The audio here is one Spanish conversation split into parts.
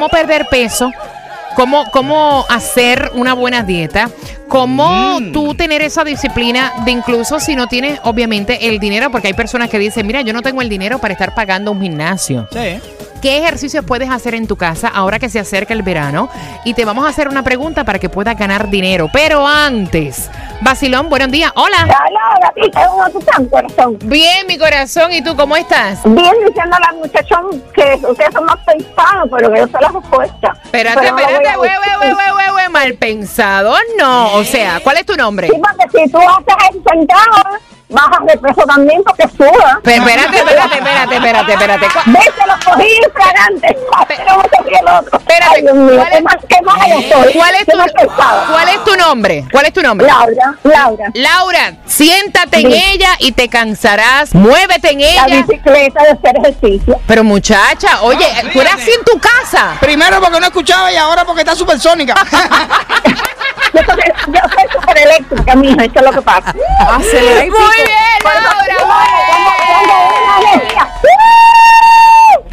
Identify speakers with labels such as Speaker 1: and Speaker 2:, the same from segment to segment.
Speaker 1: ¿Cómo perder peso? ¿Cómo, cómo hacer una buena dieta? ¿Cómo tú tener esa disciplina de incluso si no tienes obviamente el dinero? Porque hay personas que dicen, mira, yo no tengo el dinero para estar pagando un gimnasio.
Speaker 2: Sí.
Speaker 1: ¿Qué ejercicios puedes hacer en tu casa ahora que se acerca el verano? Y te vamos a hacer una pregunta para que puedas ganar dinero. Pero antes, Basilón, buenos días. Hola.
Speaker 3: Hola, gatita, ¿cómo tú estás, corazón?
Speaker 1: Bien, mi corazón. ¿Y tú cómo estás?
Speaker 3: Bien diciendo a la muchachón que ustedes son más pensados, pero que yo soy la respuesta.
Speaker 1: Espérate, espérate, güey, güey, güey, güey, mal pensado. No, o sea, ¿cuál es tu nombre?
Speaker 3: Sí, porque si tú haces el sentado, bajas de peso también porque suda.
Speaker 1: Pe- Espérate, espérate, espérate, espérate, espérate. ¿Cu-
Speaker 3: Ves, te lo cogí infragante. Pero no te el otro.
Speaker 1: Espérate,
Speaker 3: Ay, Dios mío,
Speaker 1: ¿cuál
Speaker 3: qué
Speaker 1: es-
Speaker 3: más, qué mala yo soy.
Speaker 1: ¿Cuál es tu,
Speaker 3: más pesada.
Speaker 1: cuál es tu nombre? ¿Cuál es tu nombre?
Speaker 3: Laura, Laura.
Speaker 1: Laura, siéntate en ella y te cansarás. Muévete en
Speaker 3: La
Speaker 1: ella.
Speaker 3: bicicleta de hacer ejercicio.
Speaker 1: Pero muchacha, oye,
Speaker 2: No,
Speaker 1: tú así en tu casa.
Speaker 2: Primero porque no escuchaba y ahora porque está supersónica.
Speaker 3: Yo soy, yo soy súper eléctrica, mija, eso es lo que pasa.
Speaker 1: Muy bien, Laura. muy bien.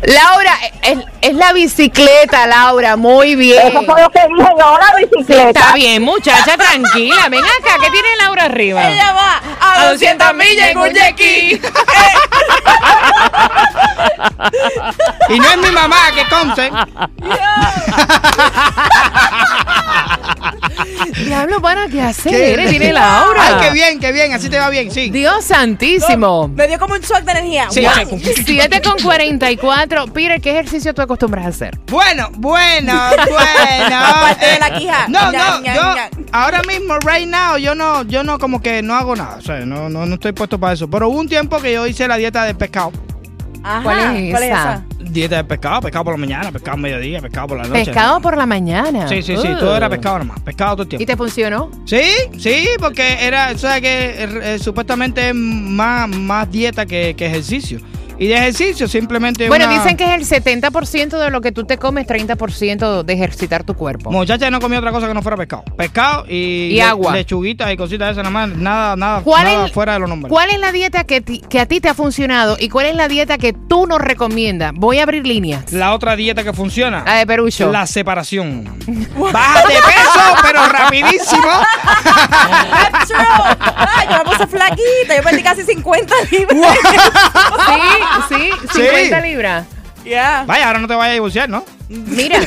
Speaker 1: Laura, es, es la bicicleta, Laura, muy bien.
Speaker 3: Eso fue lo que dije yo, la bicicleta.
Speaker 1: Está bien, muchacha, tranquila. Ven acá, ¿qué tiene Laura arriba?
Speaker 4: Ella va a 200 millas en un ski.
Speaker 2: y no es mi mamá que conste.
Speaker 1: Diablo, ¿para qué hacer?
Speaker 2: ¿Qué?
Speaker 1: Tiene Laura.
Speaker 2: Ay, qué bien, qué bien, así te va bien, sí.
Speaker 1: Dios santísimo.
Speaker 4: Me dio como un shock de energía.
Speaker 2: Sí,
Speaker 4: Wow.
Speaker 2: sí.
Speaker 1: 7 con 44. Peter, ¿qué ejercicio tú acostumbras a hacer?
Speaker 2: Bueno, bueno, bueno.
Speaker 4: Aparte de la quija.
Speaker 2: No,
Speaker 4: Ña,
Speaker 2: no,
Speaker 4: ña,
Speaker 2: yo ahora mismo, right now, yo no, yo no como que no hago nada. O sea, no, no, no estoy puesto para eso. Pero hubo un tiempo que yo hice la dieta de pescado.
Speaker 4: Ajá.
Speaker 1: ¿Cuál es
Speaker 4: ¿Cuál es
Speaker 1: esa?
Speaker 4: esa?
Speaker 2: Dieta de pescado, pescado por la mañana, pescado al mediodía, pescado por la noche.
Speaker 1: Pescado por la mañana.
Speaker 2: Sí, sí, sí,
Speaker 1: Uh.
Speaker 2: todo era pescado nomás, pescado todo el tiempo.
Speaker 1: ¿Y te funcionó?
Speaker 2: Sí, sí, porque era, o sea, que eh, eh, supuestamente es más, más dieta que, que ejercicio. Y de ejercicio simplemente
Speaker 1: Bueno,
Speaker 2: una-
Speaker 1: dicen que es el 70% de lo que tú te comes, 30% de ejercitar tu cuerpo.
Speaker 2: Muchacha no comía otra cosa que no fuera pescado. Pescado y,
Speaker 1: Y
Speaker 2: le-
Speaker 1: agua.
Speaker 2: lechuguitas y cositas de esas, nada más, nada, nada,
Speaker 1: ¿Cuál
Speaker 2: nada
Speaker 1: es-
Speaker 2: fuera de los nombres.
Speaker 1: ¿Cuál es la dieta que, ti- que a ti te ha funcionado y cuál es la dieta que tú nos recomiendas? Voy a abrir líneas.
Speaker 2: La otra dieta que funciona.
Speaker 1: La de Perucho.
Speaker 2: La separación. Baja de peso, pero rapidísimo.
Speaker 4: That's true. Ah, yo me puse flaquita. Yo perdí casi 50 libras.
Speaker 1: Sí, sí, 50 libras.
Speaker 4: Yeah.
Speaker 2: Vaya, ahora no te vayas a divorciar, ¿no?
Speaker 1: Mira,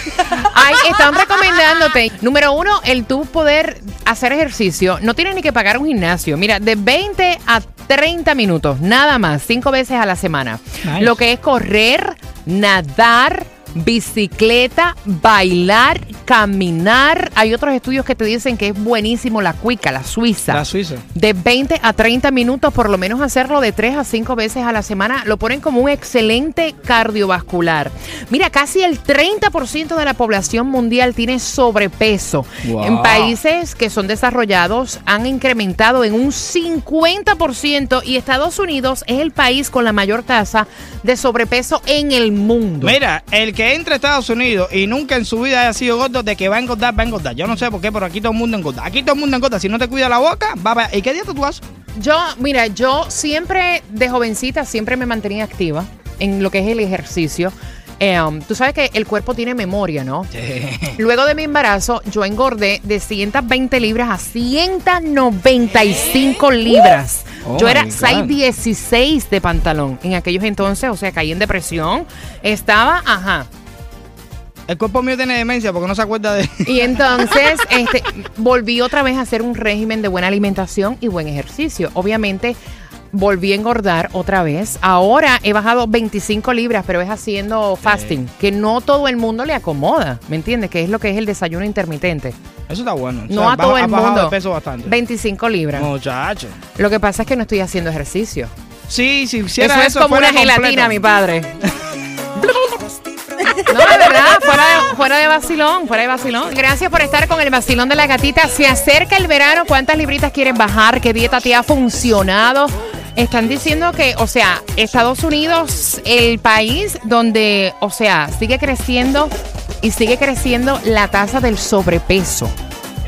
Speaker 1: ahí están recomendándote. Número uno, el tú poder hacer ejercicio. No tienes ni que pagar un gimnasio. Mira, de 20 a 30 minutos, nada más, cinco veces a la semana.
Speaker 2: Nice.
Speaker 1: Lo que es correr, nadar, bicicleta, bailar, caminar. Hay otros estudios que te dicen que es buenísimo la cuica, la suiza.
Speaker 2: La Suiza.
Speaker 1: De 20 a 30 minutos, por lo menos hacerlo de 3 a 5 veces a la semana, lo ponen como un excelente cardiovascular. Mira, casi el 30% de la población mundial tiene sobrepeso.
Speaker 2: Wow.
Speaker 1: En países que son desarrollados han incrementado en un 50% y Estados Unidos es el país con la mayor tasa de sobrepeso en el mundo.
Speaker 2: Mira, el que entra a Estados Unidos y nunca en su vida haya sido gordo, de que va a engordar, va a engordar. Yo no sé por qué, pero aquí todo el mundo engorda. Aquí todo el mundo engorda. Si no te cuida la boca, va a... ¿Y qué dieta tú haces?
Speaker 1: Yo, mira, yo siempre de jovencita siempre me mantenía activa en lo que es el ejercicio. Eh, um, tú sabes que el cuerpo tiene memoria, ¿no? Luego de mi embarazo, yo engordé de 120 libras a 195 libras.
Speaker 2: Oh
Speaker 1: yo era
Speaker 2: my God.
Speaker 1: 6'16 de pantalón en aquellos entonces, o sea, caí en depresión. Estaba, ajá.
Speaker 2: El cuerpo mío tiene demencia porque no se acuerda de...
Speaker 1: Y entonces este, volví otra vez a hacer un régimen de buena alimentación y buen ejercicio. Obviamente, volví a engordar otra vez. Ahora he bajado 25 libras, pero es haciendo fasting, que no todo el mundo le acomoda, ¿me entiendes? Que es lo que es el desayuno intermitente.
Speaker 2: Eso está bueno. O
Speaker 1: No a todo el mundo.
Speaker 2: de peso bastante.
Speaker 1: 25 libras.
Speaker 2: Muchacho.
Speaker 1: Lo que pasa es que no estoy haciendo ejercicio.
Speaker 2: Sí, si hiciera
Speaker 1: eso
Speaker 2: eso,
Speaker 1: es como
Speaker 2: fuera
Speaker 1: una gelatina, mi padre. Fuera de, vacilón, fuera de vacilón. Gracias por estar con el vacilón de la gatita. Se acerca el verano, ¿cuántas libritas quieres bajar? ¿Qué dieta te ha funcionado? Están diciendo que, o sea, Estados Unidos, el país donde, o sea, sigue creciendo y sigue creciendo la tasa del sobrepeso.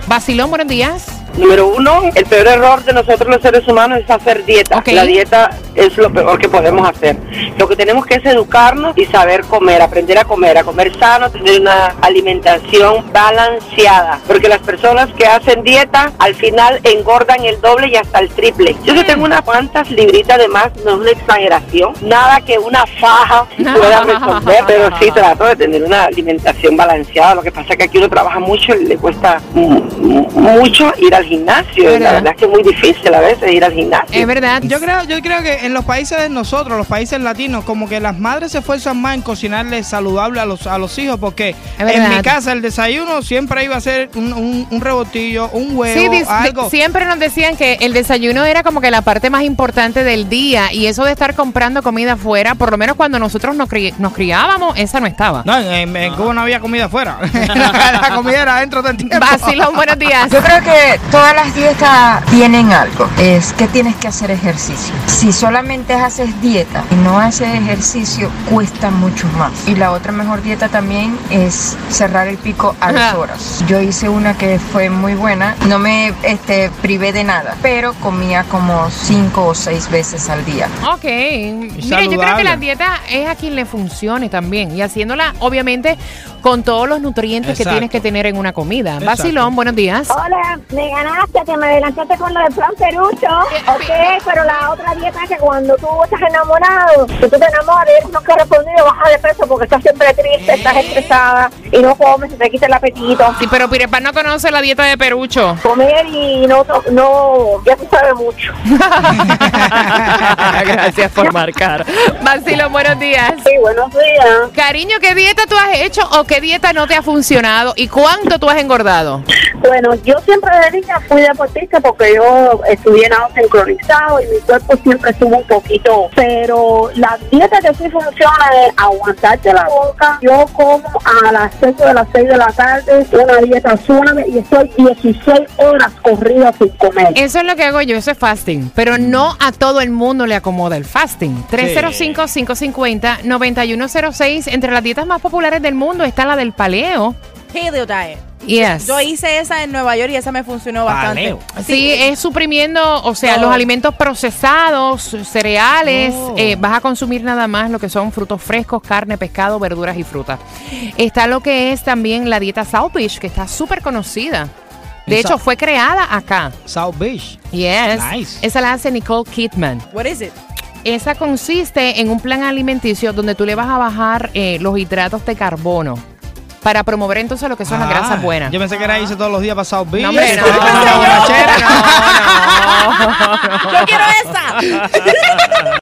Speaker 1: Vacilón, buenos días.
Speaker 5: Número uno, el peor error de nosotros los seres humanos es hacer dieta.
Speaker 1: Ok.
Speaker 5: La dieta es lo peor que podemos hacer. Lo que tenemos que es educarnos y saber comer, aprender a comer, a comer sano, tener una alimentación balanceada. Porque las personas que hacen dieta al final engordan el doble y hasta el triple. Yo que tengo unas cuantas libritas de más, no es una exageración. Nada que una faja pueda resolver, pero sí trato de tener una alimentación balanceada. Lo que pasa es que aquí uno trabaja mucho y le cuesta mm, mm, mucho ir al gimnasio.
Speaker 1: ¿Verdad?
Speaker 5: La verdad es que es muy difícil a veces ir al gimnasio.
Speaker 1: Es verdad.
Speaker 2: Yo creo, yo creo que en los países de nosotros, los países latinos, como que las madres se esfuerzan más en cocinarle saludable a los, a los hijos, porque en mi casa el desayuno siempre iba a ser un, un, un rebotillo, un huevo,
Speaker 1: Sí,
Speaker 2: algo.
Speaker 1: siempre nos decían que el desayuno era como que la parte más importante del día y eso de estar comprando comida afuera, por lo menos cuando nosotros nos, cri- nos criábamos, esa no estaba.
Speaker 2: No, en, en Cuba no había comida afuera. la, la comida era dentro del tiempo.
Speaker 1: Vacilón, buenos días.
Speaker 6: Yo creo que todas las dietas tienen algo. Es que tienes que hacer ejercicio. Si solamente haces dieta y no haces ejercicio, cuesta mucho más. Y la otra mejor dieta también es cerrar el pico a dos
Speaker 1: Ajá.
Speaker 6: horas. Yo hice una que fue muy buena. No me este, privé de nada, pero comía como cinco o seis veces al día.
Speaker 1: Ok. Mire, yo creo que la dieta es a quien le funcione también y haciéndola, obviamente, con todos los nutrientes que tienes que tener en una comida.
Speaker 2: Exacto.
Speaker 1: Vacilón, buenos días.
Speaker 3: Hola, me ganaste, que me adelantaste con lo del plan perucho. Ok, pero la otra dieta es que cuando tú estás enamorado, si tú te enamoras y eres no correspondido, bajas de peso porque estás siempre triste, estás estresada y no comes, se te quita el apetito.
Speaker 1: Sí, pero Pirepan no conoce la dieta de Perucho.
Speaker 3: Comer y no, no, ya se sabe mucho.
Speaker 1: Gracias por marcar. Vacilón, buenos días.
Speaker 3: Sí, buenos días.
Speaker 1: Cariño, ¿qué dieta tú has hecho o qué dieta no te ha funcionado y cuánto tú has engordado?
Speaker 3: Bueno, yo siempre de niña fui deportista porque yo estudié nado sincronizado y mi cuerpo siempre estuvo un poquito. Pero la dieta que sí funciona es aguantarte la boca. Yo como a las 5 de las 6 de la tarde, una dieta suave y estoy 16 horas corridas sin comer.
Speaker 1: Eso es lo que hago yo, eso es fasting. Pero no a todo el mundo le acomoda el fasting. 305-550-9106. Entre las dietas más populares del mundo está la del paleo.
Speaker 4: Paleo diet.
Speaker 1: Yes.
Speaker 4: Yo hice esa en Nueva York y esa me funcionó bastante.
Speaker 2: Paleo.
Speaker 1: Sí, es suprimiendo, o sea,
Speaker 4: No.
Speaker 1: los alimentos procesados, cereales,
Speaker 2: Oh.
Speaker 1: eh, vas a consumir nada más lo que son frutos frescos, carne, pescado, verduras y frutas. Está lo que es también la dieta South Beach, que está súper conocida. De
Speaker 2: Esa-
Speaker 1: hecho, fue creada acá.
Speaker 2: South Beach.
Speaker 1: Yes.
Speaker 2: Nice.
Speaker 1: Esa la hace Nicole Kidman.
Speaker 4: What is it?
Speaker 1: Esa consiste en un plan alimenticio donde tú le vas a bajar eh, los hidratos de carbono para promover entonces lo que son las
Speaker 2: Ah,
Speaker 1: grasas buenas.
Speaker 2: Yo pensé que era irse todos los días South Beach.
Speaker 1: No, hombre, no,
Speaker 2: borrachera.
Speaker 1: no, no, no, no.
Speaker 4: Yo quiero esa.